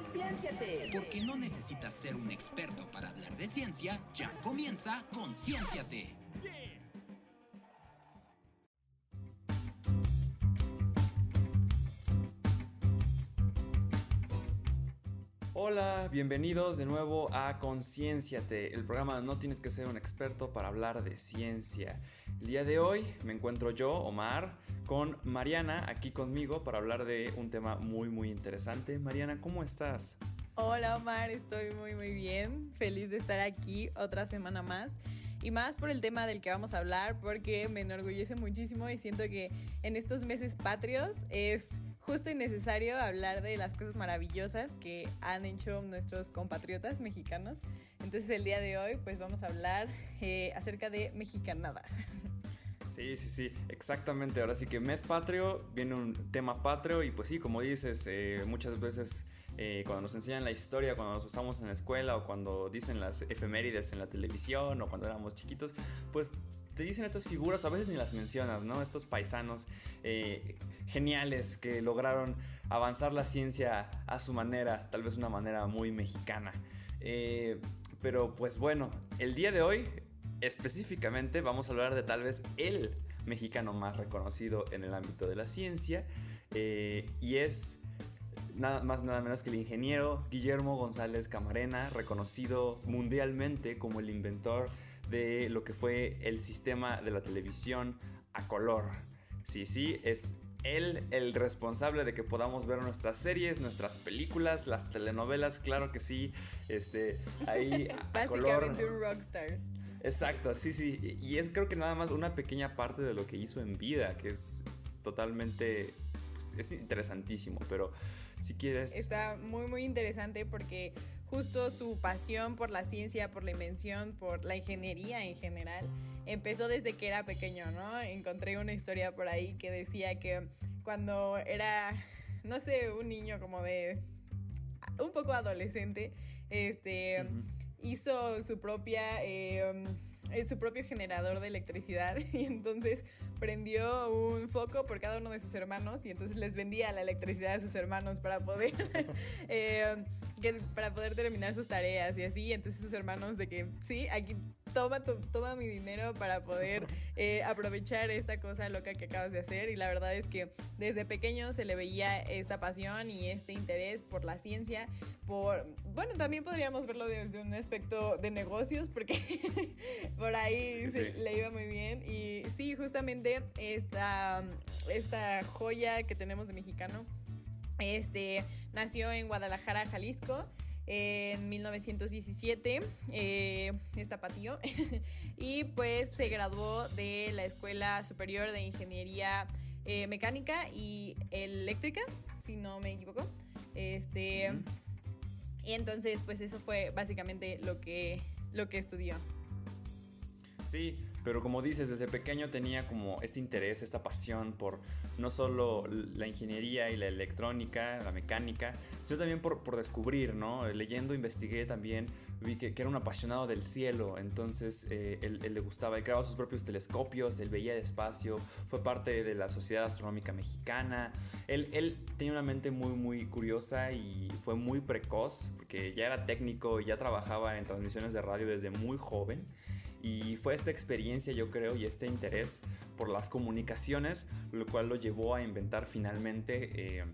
Conciénciate. Porque no necesitas ser un experto para hablar de ciencia, ya comienza Conciénciate. Hola, bienvenidos de nuevo a Conciénciate, el programa No tienes que ser un experto para hablar de ciencia. El día de hoy me encuentro yo, Omar, con Mariana aquí conmigo para hablar de un tema muy muy interesante. Mariana, ¿cómo estás? Hola Omar, estoy muy muy bien, feliz de estar aquí otra semana más y más por el tema del que vamos a hablar porque me enorgullece muchísimo y siento que en estos meses patrios es justo y necesario hablar de las cosas maravillosas que han hecho nuestros compatriotas mexicanos. Entonces el día de hoy pues vamos a hablar eh, acerca de mexicanadas. Sí, sí, sí, exactamente. Ahora sí que mes patrio, viene un tema patrio y pues sí, como dices, eh, muchas veces eh, cuando nos enseñan la historia, cuando nos usamos en la escuela o cuando dicen las efemérides en la televisión o cuando éramos chiquitos, pues te dicen estas figuras, a veces ni las mencionas, ¿no? Estos paisanos eh, geniales que lograron avanzar la ciencia a su manera, tal vez una manera muy mexicana. Pero pues bueno, el día de hoy específicamente vamos a hablar de tal vez el mexicano más reconocido en el ámbito de la ciencia eh, y es nada más nada menos que el ingeniero Guillermo González Camarena, reconocido mundialmente como el inventor de lo que fue el sistema de la televisión a color. Sí, sí, es él el responsable de que podamos ver nuestras series, nuestras películas, las telenovelas, claro que sí, este, ahí a Básicamente un rockstar. Exacto, sí, sí, y es creo que nada más una pequeña parte de lo que hizo en vida, que es totalmente, pues, es interesantísimo, pero si quieres... Está muy, muy interesante porque justo su pasión por la ciencia, por la invención, por la ingeniería en general, empezó desde que era pequeño, ¿no? Encontré una historia por ahí que decía que cuando era, no sé, un niño como de un poco adolescente, este, hizo su propia... Eh, su propio generador de electricidad y entonces prendió un foco por cada uno de sus hermanos y entonces les vendía la electricidad a sus hermanos para poder eh, para poder terminar sus tareas y así. Entonces sus hermanos de que sí aquí toma, toma mi dinero para poder eh, aprovechar esta cosa loca que acabas de hacer. Y la verdad es que desde pequeño se le veía esta pasión y este interés por la ciencia, por, bueno, también podríamos verlo desde un aspecto de negocios, porque por ahí le iba muy bien. Y sí, justamente esta, esta joya que tenemos de mexicano, este, nació en Guadalajara, Jalisco en 1917, eh, es tapatío, y pues se graduó de la Escuela Superior de Ingeniería eh, Mecánica y Eléctrica, si no me equivoco. Este, Y entonces, pues eso fue básicamente lo que, lo que estudió. Sí, pero como dices, desde pequeño tenía como este interés, esta pasión por no solo la ingeniería y la electrónica, la mecánica, sino también por, descubrir, ¿no? Leyendo, investigué también, vi que, era un apasionado del cielo, entonces eh, él, le gustaba, él creaba sus propios telescopios, él veía el espacio, fue parte de la Sociedad Astronómica Mexicana, él, él tenía una mente muy, muy curiosa y fue muy precoz, porque ya era técnico ya trabajaba en transmisiones de radio desde muy joven. Y fue esta experiencia, yo creo, y este interés por las comunicaciones, lo cual lo llevó a inventar finalmente, eh,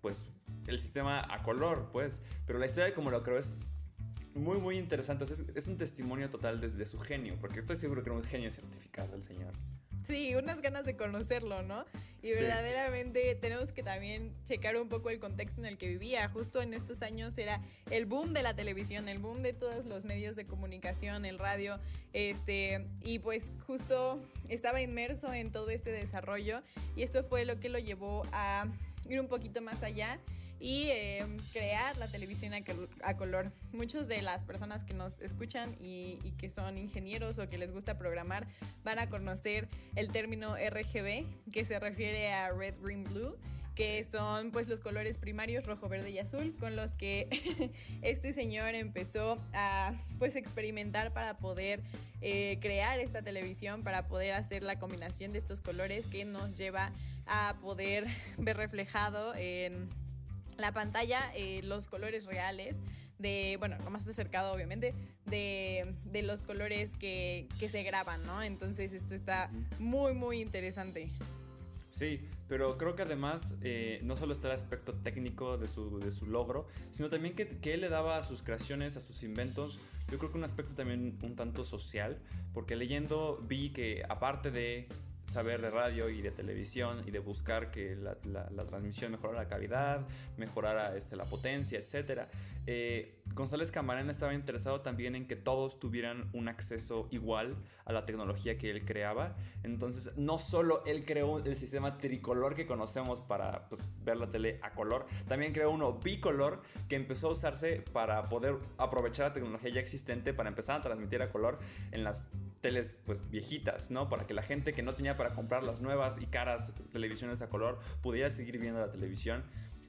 pues, el sistema a color, pues. Pero la historia, como lo creo, es muy, muy interesante. es, un testimonio total desde su genio, porque estoy seguro que era un genio certificado el señor. Sí, unas ganas de conocerlo, ¿no? Y verdaderamente tenemos que también checar un poco el contexto en el que vivía. Justo en estos años era el boom de la televisión, el boom de todos los medios de comunicación, el radio, este, y pues justo estaba inmerso en todo este desarrollo y esto fue lo que lo llevó a ir un poquito más allá y crear la televisión a, color. Muchas de las personas que nos escuchan y, que son ingenieros o que les gusta programar van a conocer el término RGB, que se refiere a Red, Green, Blue que son pues los colores primarios rojo, verde y azul con los que este señor empezó a pues experimentar para poder eh, crear esta televisión, para poder hacer la combinación de estos colores que nos lleva a poder ver reflejado en la pantalla eh, los colores reales de, bueno, lo más acercado obviamente, de, de los colores que, que, se graban, ¿no? Entonces esto está muy, muy interesante. Sí, pero creo que además eh, no solo está el aspecto técnico de su, de su logro, sino también que, que, él le daba a sus creaciones, a sus inventos, yo creo que un aspecto también un tanto social, porque leyendo vi que aparte de saber de radio y de televisión y de buscar que la, la, la transmisión mejorara la calidad, mejorara este, la potencia, etc. González Camarena estaba interesado también en que todos tuvieran un acceso igual a la tecnología que él creaba. Entonces, no solo él creó el sistema tricolor que conocemos para pues, ver la tele a color, también creó uno bicolor que empezó a usarse para poder aprovechar la tecnología ya existente para empezar a transmitir a color en las teles pues viejitas, ¿no? Para que la gente que no tenía para comprar las nuevas y caras televisiones a color pudiera seguir viendo la televisión.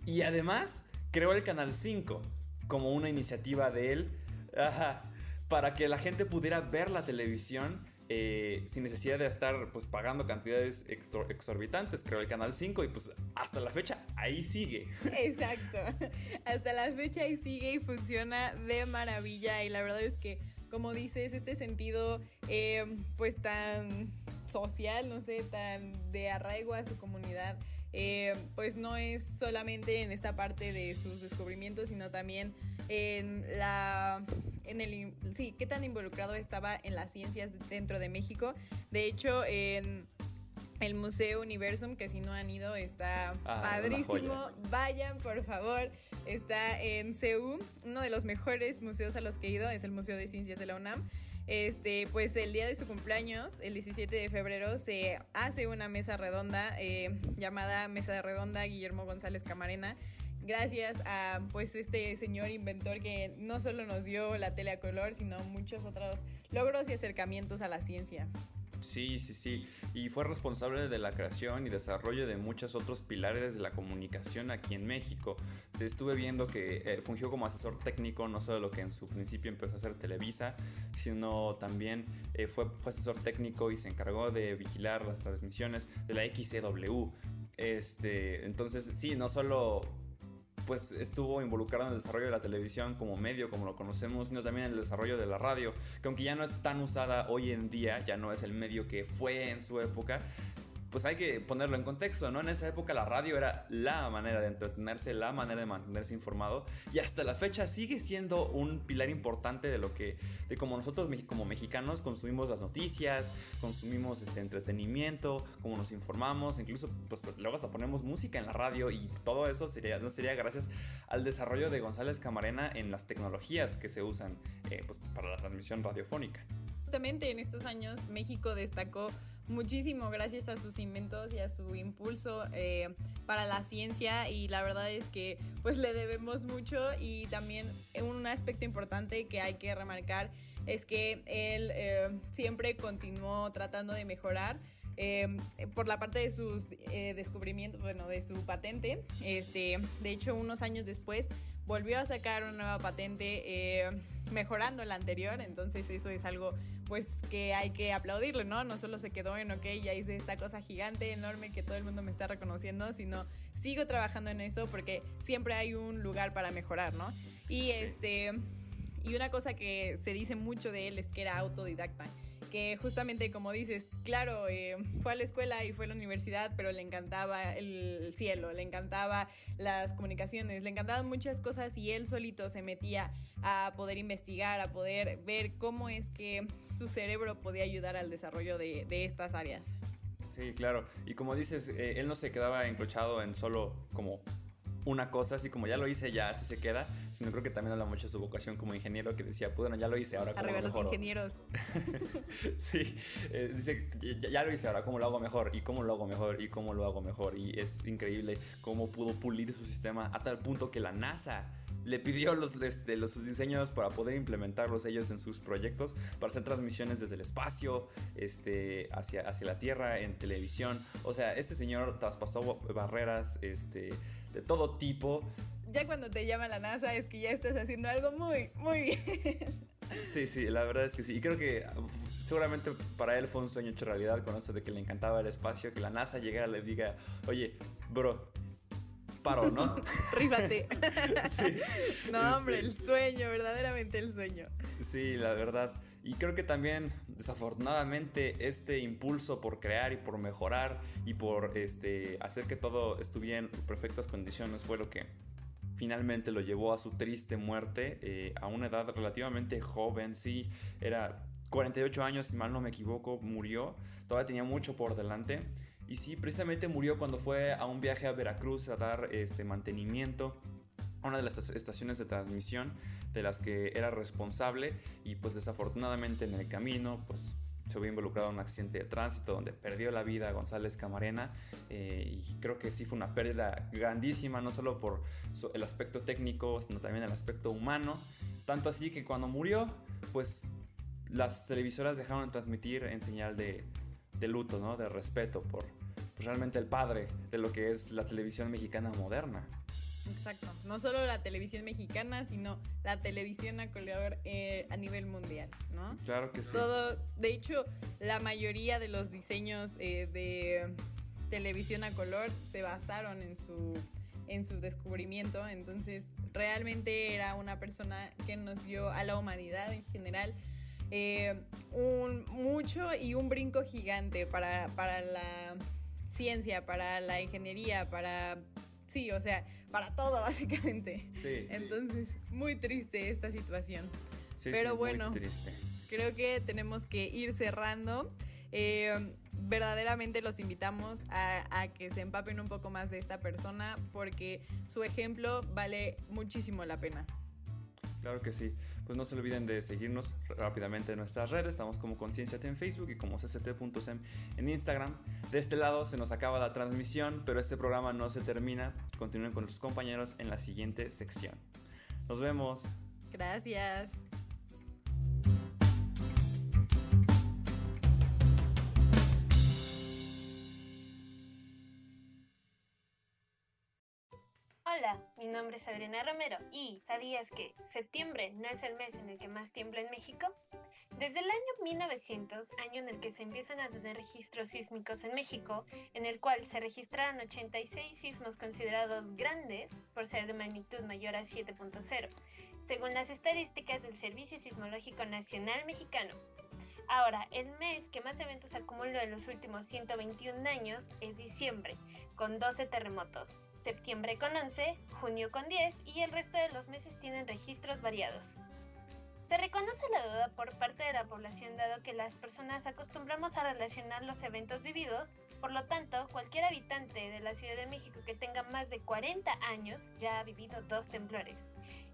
Y además creó el Canal 5 como una iniciativa de él para que la gente pudiera ver la televisión eh, sin necesidad de estar pues pagando cantidades exorbitantes. Creo el Canal 5 y pues hasta la fecha ahí sigue. Exacto. Hasta la fecha ahí sigue y funciona de maravilla y la verdad es que como dices, este sentido eh, pues tan social, no sé, tan de arraigo a su comunidad, eh, pues no es solamente en esta parte de sus descubrimientos, sino también en la en el sí, qué tan involucrado estaba en las ciencias dentro de México. De hecho, en el Museo Universum, que si no han ido, está ah, padrísimo. Vayan, por favor. Está en CEU, uno de los mejores museos a los que he ido, es el Museo de Ciencias de la UNAM. Este, pues el día de su cumpleaños, el 17 de febrero, se hace una mesa redonda eh, llamada Mesa Redonda Guillermo González Camarena. Gracias a pues este señor inventor que no solo nos dio la tele a color, sino muchos otros logros y acercamientos a la ciencia. Sí, sí, sí. Y fue responsable de la creación y desarrollo de muchos otros pilares de la comunicación aquí en México. Estuve viendo que eh, fungió como asesor técnico, no solo lo que en su principio empezó a hacer Televisa, sino también eh, fue, fue asesor técnico y se encargó de vigilar las transmisiones de la XCW. Este, entonces, sí, no solo pues estuvo involucrado en el desarrollo de la televisión como medio, como lo conocemos, sino también en el desarrollo de la radio, que aunque ya no es tan usada hoy en día, ya no es el medio que fue en su época, pues hay que ponerlo en contexto, ¿no? En esa época la radio era la manera de entretenerse, la manera de mantenerse informado y hasta la fecha sigue siendo un pilar importante de lo que, de como nosotros como mexicanos consumimos las noticias, consumimos este entretenimiento, cómo nos informamos, incluso pues luego hasta ponemos música en la radio y todo eso sería, no sería gracias al desarrollo de González Camarena en las tecnologías que se usan eh, pues, para la transmisión radiofónica. Justamente en estos años México destacó muchísimo gracias a sus inventos y a su impulso eh, para la ciencia y la verdad es que pues le debemos mucho y también un aspecto importante que hay que remarcar es que él eh, siempre continuó tratando de mejorar eh, por la parte de sus descubrimientos, bueno, de su patente. Este, de hecho, unos años después volvió a sacar una nueva patente mejorando la anterior, entonces eso es algo pues que hay que aplaudirle, ¿no? No solo se quedó en, ok, ya hice esta cosa gigante, enorme, que todo el mundo me está reconociendo, sino sigo trabajando en eso porque siempre hay un lugar para mejorar, ¿no? Y este, y una cosa que se dice mucho de él es que era autodidacta que justamente como dices, claro, eh, fue a la escuela y fue a la universidad, pero le encantaba el cielo, le encantaba las comunicaciones, le encantaban muchas cosas y él solito se metía a poder investigar, a poder ver cómo es que su cerebro podía ayudar al desarrollo de, estas áreas. Sí, claro. Y como dices, eh, él no se quedaba encrochado en solo como una cosa, así como ya lo hice, ya así se queda, sino creo que también habla mucho de su vocación como ingeniero, que decía, pues bueno, ya lo hice, ahora como Arriba los ingenieros. sí, eh, dice, ya, ya, lo hice, ahora cómo lo hago mejor, y cómo lo hago mejor, y cómo lo hago mejor, y es increíble cómo pudo pulir su sistema a tal punto que la NASA le pidió los, este, los, sus diseños para poder implementarlos ellos en sus proyectos, para hacer transmisiones desde el espacio, este, hacia, hacia la Tierra, en televisión. O sea, este señor traspasó barreras este, de todo tipo. Ya cuando te llama la NASA es que ya estás haciendo algo muy, muy bien. Sí, sí, la verdad es que sí. Y creo que seguramente para él fue un sueño hecho realidad con eso de que le encantaba el espacio, que la NASA llegara y le diga, oye, bro, paro, ¿no? Rífate. no, hombre, el este sueño, verdaderamente el sueño. Sí, la verdad. Y creo que también, desafortunadamente, este impulso por crear y por mejorar y por este, hacer que todo estuviera en perfectas condiciones fue lo que finalmente lo llevó a su triste muerte eh, a una edad relativamente joven, sí, era 48 años, si mal no me equivoco, murió, todavía tenía mucho por delante. Y sí, precisamente murió cuando fue a un viaje a Veracruz a dar este mantenimiento a una de las estaciones de transmisión de las que era responsable y pues desafortunadamente en el camino pues se había involucrado en un accidente de tránsito donde perdió la vida González Camarena eh, y creo que sí fue una pérdida grandísima, no solo por el aspecto técnico, sino también el aspecto humano. Tanto así que cuando murió, pues las televisoras dejaron de transmitir en señal de, de luto, ¿no? de respeto por pues, realmente el padre de lo que es la televisión mexicana moderna. Exacto. No solo la televisión mexicana, sino la televisión a color eh, a nivel mundial, ¿no? Claro que sí. Todo, de hecho, la mayoría de los diseños eh, de televisión a color se basaron en su, en su descubrimiento. Entonces, realmente era una persona que nos dio a la humanidad en general eh, un mucho y un brinco gigante para, para la ciencia, para la ingeniería, para sí, o sea, para todo básicamente. Sí. Entonces, muy triste esta situación. Sí, Pero bueno, creo que tenemos que ir cerrando. Eh, verdaderamente los invitamos a, a, que se empapen un poco más de esta persona porque su ejemplo vale muchísimo la pena. Claro que sí pues no se olviden de seguirnos rápidamente en nuestras redes. Estamos como Concienciate en Facebook y como cct.sem en Instagram. De este lado se nos acaba la transmisión, pero este programa no se termina. Continúen con nuestros compañeros en la siguiente sección. Nos vemos. Gracias. Mi nombre es Adriana Romero y ¿sabías que septiembre no es el mes en el que más tiembla en México? Desde el año 1900, año en el que se empiezan a tener registros sísmicos en México, en el cual se registraron 86 sismos considerados grandes por ser de magnitud mayor a 7.0, según las estadísticas del Servicio Sismológico Nacional Mexicano. Ahora, el mes que más eventos acumuló en los últimos 121 años es diciembre, con 12 terremotos, septiembre con 11, junio con 10 y el resto de los meses tienen registros variados. Se reconoce la duda por parte de la población dado que las personas acostumbramos a relacionar los eventos vividos, por lo tanto, cualquier habitante de la Ciudad de México que tenga más de 40 años ya ha vivido dos temblores,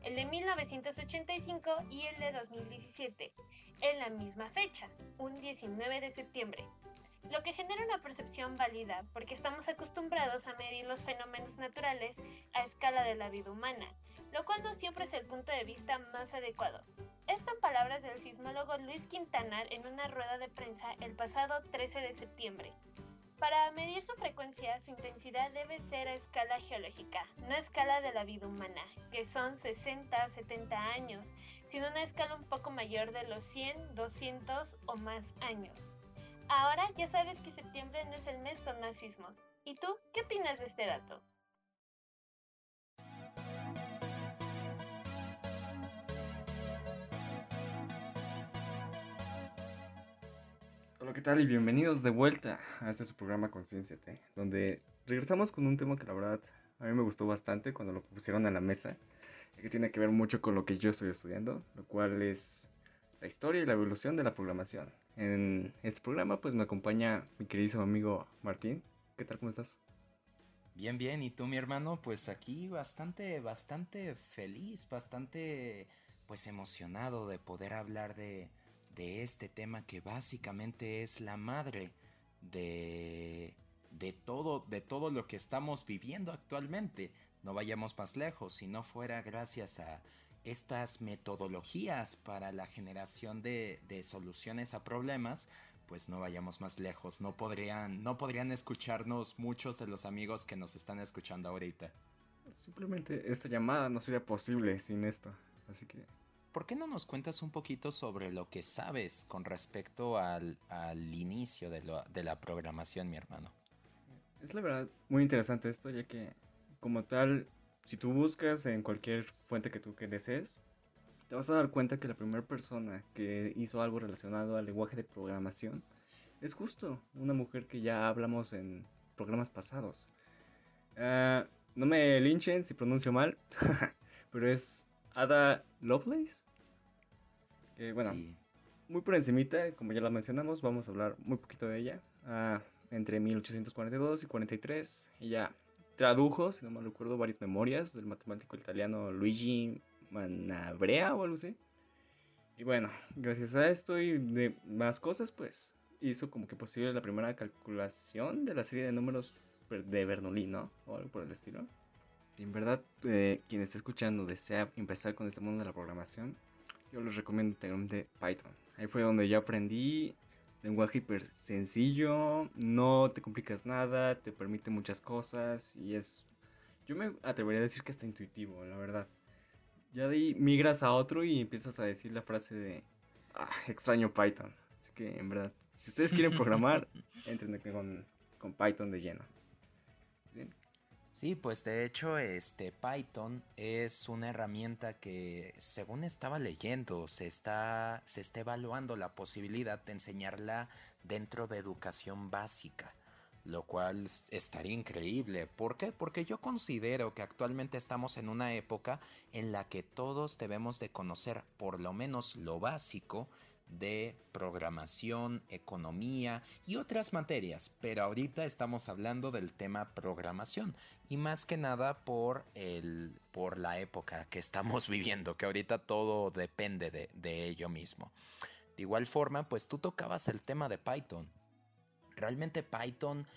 el de 1985 y el de 2017, en la misma fecha, un 19 de septiembre lo que genera una percepción válida porque estamos acostumbrados a medir los fenómenos naturales a escala de la vida humana, lo cual no siempre es el punto de vista más adecuado. Esto en palabras del sismólogo Luis Quintanar en una rueda de prensa el pasado 13 de septiembre. Para medir su frecuencia, su intensidad debe ser a escala geológica, no a escala de la vida humana, que son 60 70 años, sino una escala un poco mayor de los 100, 200 o más años. Ahora ya sabes que septiembre no es el mes con más sismos. ¿Y tú qué opinas de este dato? Hola, ¿qué tal? Y bienvenidos de vuelta a este su programa Concienciate, donde regresamos con un tema que la verdad a mí me gustó bastante cuando lo pusieron a la mesa, que tiene que ver mucho con lo que yo estoy estudiando, lo cual es la historia y la evolución de la programación. En este programa pues me acompaña mi queridísimo amigo Martín. ¿Qué tal? ¿Cómo estás? Bien, bien. ¿Y tú, mi hermano? Pues aquí bastante, bastante feliz, bastante pues emocionado de poder hablar de, de este tema que básicamente es la madre de, de, todo, de todo lo que estamos viviendo actualmente. No vayamos más lejos, si no fuera gracias a estas metodologías para la generación de, soluciones a problemas, pues no vayamos más lejos. No podrían, no podrían escucharnos muchos de los amigos que nos están escuchando ahorita. Simplemente esta llamada no sería posible sin esto. Así que. ¿Por qué no nos cuentas un poquito sobre lo que sabes con respecto al, inicio de, de la programación, mi hermano? Es la verdad muy interesante esto, ya que como tal, si tú buscas en cualquier fuente que tú que desees, te vas a dar cuenta que la primera persona que hizo algo relacionado al lenguaje de programación es justo una mujer que ya hablamos en programas pasados. Ah, no me linchen si pronuncio mal, pero es Ada Lovelace. Que bueno, Sí. muy por encimita, como ya la mencionamos, vamos a hablar muy poquito de ella. Ah, entre 1842 y 43, ella tradujo, si no mal recuerdo, varias memorias del matemático italiano Luigi Manabrea o algo así. Y bueno, gracias a esto y de más cosas, pues hizo como que posible la primera calculación de la serie de números de Bernoulli, ¿no? O algo por el estilo. Si en verdad eh, quien esté escuchando desea empezar con este mundo de la programación, yo les recomiendo integralmente Python. Ahí fue donde yo aprendí lenguaje hiper sencillo, no te complicas nada, te permite muchas cosas y es, yo me atrevería a decir que hasta intuitivo, la verdad. Ya de ahí migras a otro y empiezas a decir la frase de, ah, extraño Python. Así que en verdad, si ustedes quieren programar, entren con, con Python de lleno. Sí, pues de hecho, este Python es una herramienta que, según estaba leyendo, se está, se está evaluando la posibilidad de enseñarla dentro de educación básica, lo cual estaría increíble. ¿Por qué? Porque yo considero que actualmente estamos en una época en la que todos debemos de conocer por lo menos lo básico de programación, economía y otras materias, pero ahorita estamos hablando del tema programación y más que nada por el por la época que estamos viviendo, que ahorita todo depende de, de ello mismo. De igual forma, pues tú tocabas el tema de Python. Realmente Python,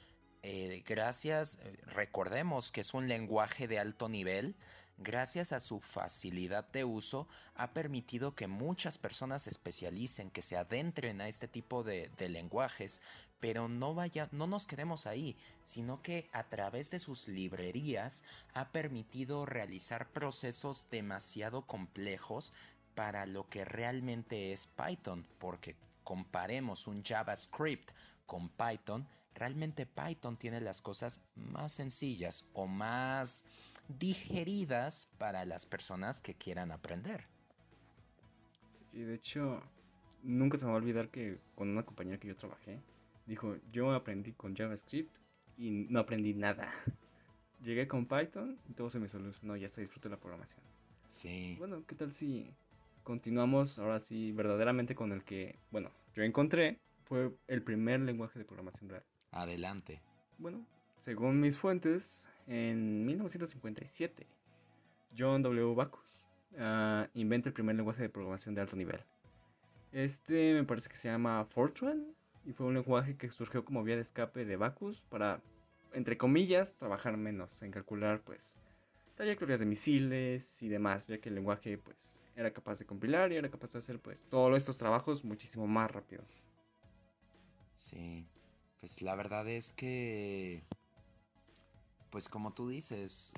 eh, gracias, eh, recordemos que es un lenguaje de alto nivel, gracias a su facilidad de uso, ha permitido que muchas personas se especialicen, que se adentren a este tipo de, de lenguajes, pero no vaya, no nos quedemos ahí, sino que a través de sus librerías ha permitido realizar procesos demasiado complejos para lo que realmente es Python, porque comparemos un JavaScript con Python, realmente Python tiene las cosas más sencillas o más digeridas para las personas que quieran aprender. Y de hecho, nunca se me va a olvidar que con una compañera que yo trabajé, dijo, yo aprendí con JavaScript y no aprendí nada. Llegué con Python y todo se me solucionó, ya se disfruté la programación. Sí. Bueno, ¿qué tal si continuamos ahora sí verdaderamente con el que, bueno, yo encontré, fue el primer lenguaje de programación real? Adelante. Bueno, según mis fuentes, en 1957, John W. Backus ah, inventa el primer lenguaje de programación de alto nivel. Este me parece que se llama Fortran y fue un lenguaje que surgió como vía de escape de Backus para, entre comillas, trabajar menos en calcular, pues, trayectorias de misiles y demás, ya que el lenguaje, pues, era capaz de compilar y era capaz de hacer, pues, todos estos trabajos muchísimo más rápido. Sí, pues la verdad es que, pues como tú dices,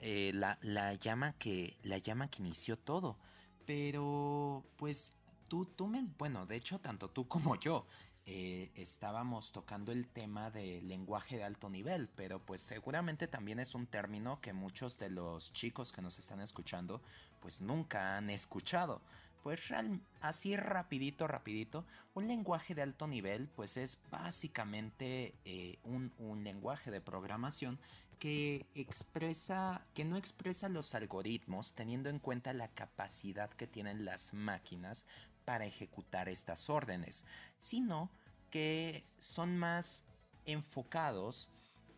eh, la, la llama que, la llama que inició todo, pero pues tú, tú me, bueno, de hecho tanto tú como yo eh, estábamos tocando el tema de lenguaje de alto nivel, pero pues seguramente también es un término que muchos de los chicos que nos están escuchando pues nunca han escuchado. Pues real- así rapidito, rapidito, un lenguaje de alto nivel pues es básicamente eh, lenguaje de programación que expresa, que no expresa los algoritmos teniendo en cuenta la capacidad que tienen las máquinas para ejecutar estas órdenes, sino que son más enfocados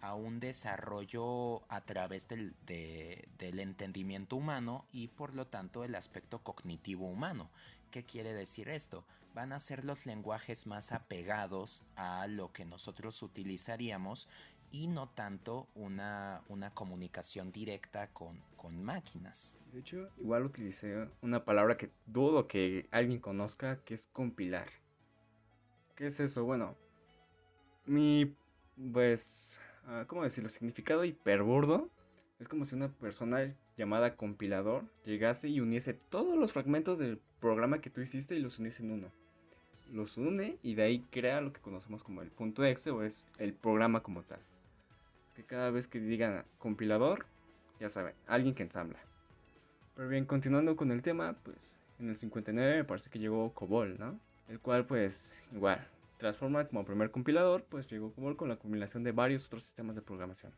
a un desarrollo a través del, de- del entendimiento humano y por lo tanto el aspecto cognitivo humano. ¿Qué quiere decir esto? Van a ser los lenguajes más apegados a lo que nosotros utilizaríamos y no tanto una, una comunicación directa con, con máquinas. De hecho, igual utilicé una palabra que dudo que alguien conozca, que es compilar. ¿Qué es eso? Bueno, mi, pues, ah, ¿cómo decirlo? Significado hiperburdo es como si una persona llamada compilador llegase y uniese todos los fragmentos del programa que tú hiciste y los uniese en uno. Los une y de ahí crea lo que conocemos como el punto exe o es el programa como tal. Es que cada vez que digan compilador, ya saben, alguien que ensambla. Pero bien, continuando con el tema, pues en el 59 me parece que llegó COBOL, ¿no? El cual pues igual, transforma como primer compilador, pues llegó COBOL con la combinación de varios otros sistemas de programación.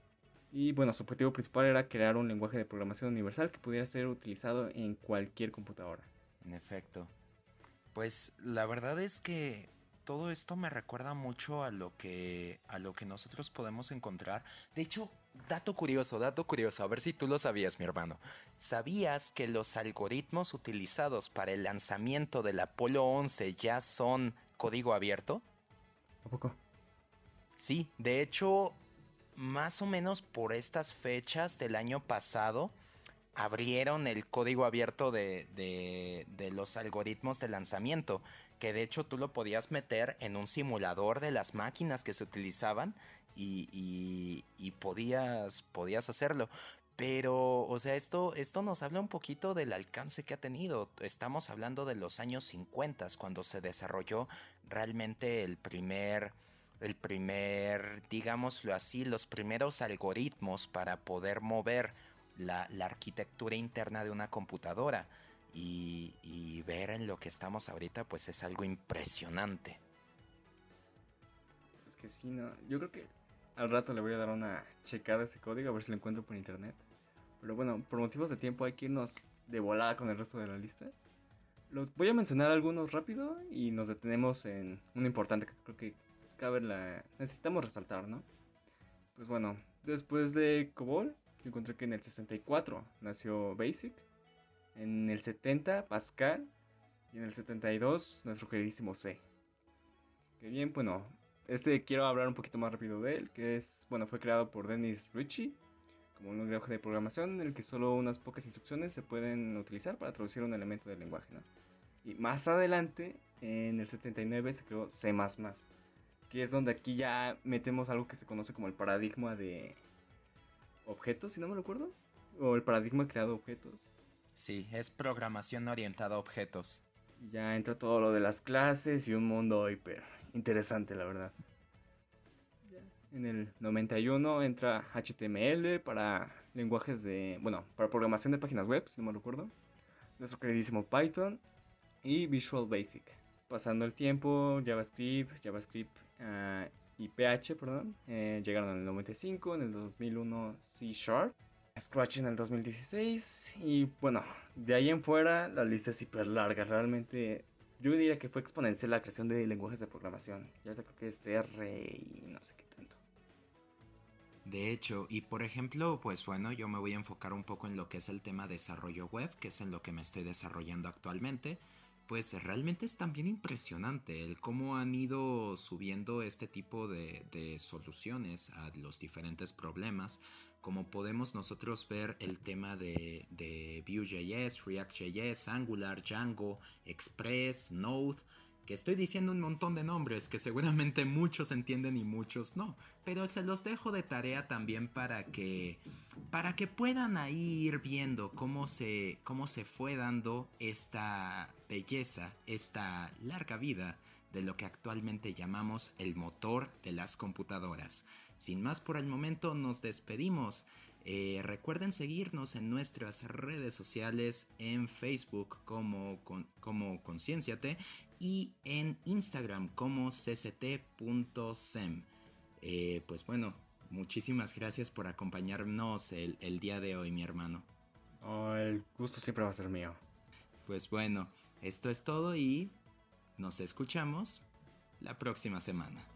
Y bueno, su objetivo principal era crear un lenguaje de programación universal que pudiera ser utilizado en cualquier computadora. En efecto. Pues la verdad es que todo esto me recuerda mucho a lo que a lo que nosotros podemos encontrar. De hecho, dato curioso, dato curioso, a ver si tú lo sabías, mi hermano. ¿Sabías que los algoritmos utilizados para el lanzamiento del Apolo 11 ya son código abierto? ¿A poco? Sí, de hecho, más o menos por estas fechas del año pasado, abrieron el código abierto de, de, de, los algoritmos de lanzamiento, que de hecho tú lo podías meter en un simulador de las máquinas que se utilizaban y, podías, podías hacerlo. Pero, o sea, esto, esto nos habla un poquito del alcance que ha tenido. Estamos hablando de los años 50, cuando se desarrolló realmente el primer el primer, digámoslo así, los primeros algoritmos para poder mover la arquitectura interna de una computadora. Y, ver en lo que estamos ahorita, pues es algo impresionante. Es que sí, no. Yo creo que al rato le voy a dar una checada a ese código a ver si lo encuentro por internet. Pero bueno, por motivos de tiempo hay que irnos de volada con el resto de la lista. Los voy a mencionar algunos rápido y nos detenemos en uno importante que creo que cabe la necesitamos resaltar, ¿no? Pues bueno, después de COBOL, encontré que en el 64 nació BASIC, en el 70 Pascal y en el 72 nuestro queridísimo C. Que bien, bueno, este quiero hablar un poquito más rápido de él, que es, bueno, fue creado por Dennis Ritchie como un lenguaje de programación en el que solo unas pocas instrucciones se pueden utilizar para traducir un elemento del lenguaje, ¿no? Y más adelante, en el 79 se creó C++, que es donde aquí ya metemos algo que se conoce como el paradigma de objetos, si no me recuerdo, o el paradigma creado objetos. Sí, es programación orientada a objetos. Ya entra todo lo de las clases y un mundo hiper interesante, la verdad. En el 91 entra HTML para lenguajes de, bueno, para programación de páginas web, si no me recuerdo. Nuestro queridísimo Python y Visual Basic. Pasando el tiempo, JavaScript, JavaScript uh, y PH, perdón, eh, llegaron en el 95, en el 2001 C Sharp, Scratch en el 2016 y bueno, de ahí en fuera la lista es hiper larga, realmente yo diría que fue exponencial la creación de lenguajes de programación. Ya creo que es R y no sé qué tanto. De hecho, y por ejemplo, pues bueno, yo me voy a enfocar un poco en lo que es el tema desarrollo web, que es en lo que me estoy desarrollando actualmente. Pues realmente es también impresionante el cómo han ido subiendo este tipo de, de soluciones a los diferentes problemas. Como podemos nosotros ver el tema de, Vue.js, React.js, Angular, Django, Express, Node, que estoy diciendo un montón de nombres que seguramente muchos entienden y muchos no, pero se los dejo de tarea también para que para que puedan ahí ir viendo cómo se cómo se fue dando esta belleza, esta larga vida de lo que actualmente llamamos el motor de las computadoras. Sin más por el momento nos despedimos. Eh, recuerden seguirnos en nuestras redes sociales en Facebook como, con, como Concienciate y en Instagram como cct.sem. Eh, pues bueno, muchísimas gracias por acompañarnos el, el día de hoy, mi hermano. Oh, el gusto siempre va a ser mío. Pues bueno, esto es todo y nos escuchamos la próxima semana.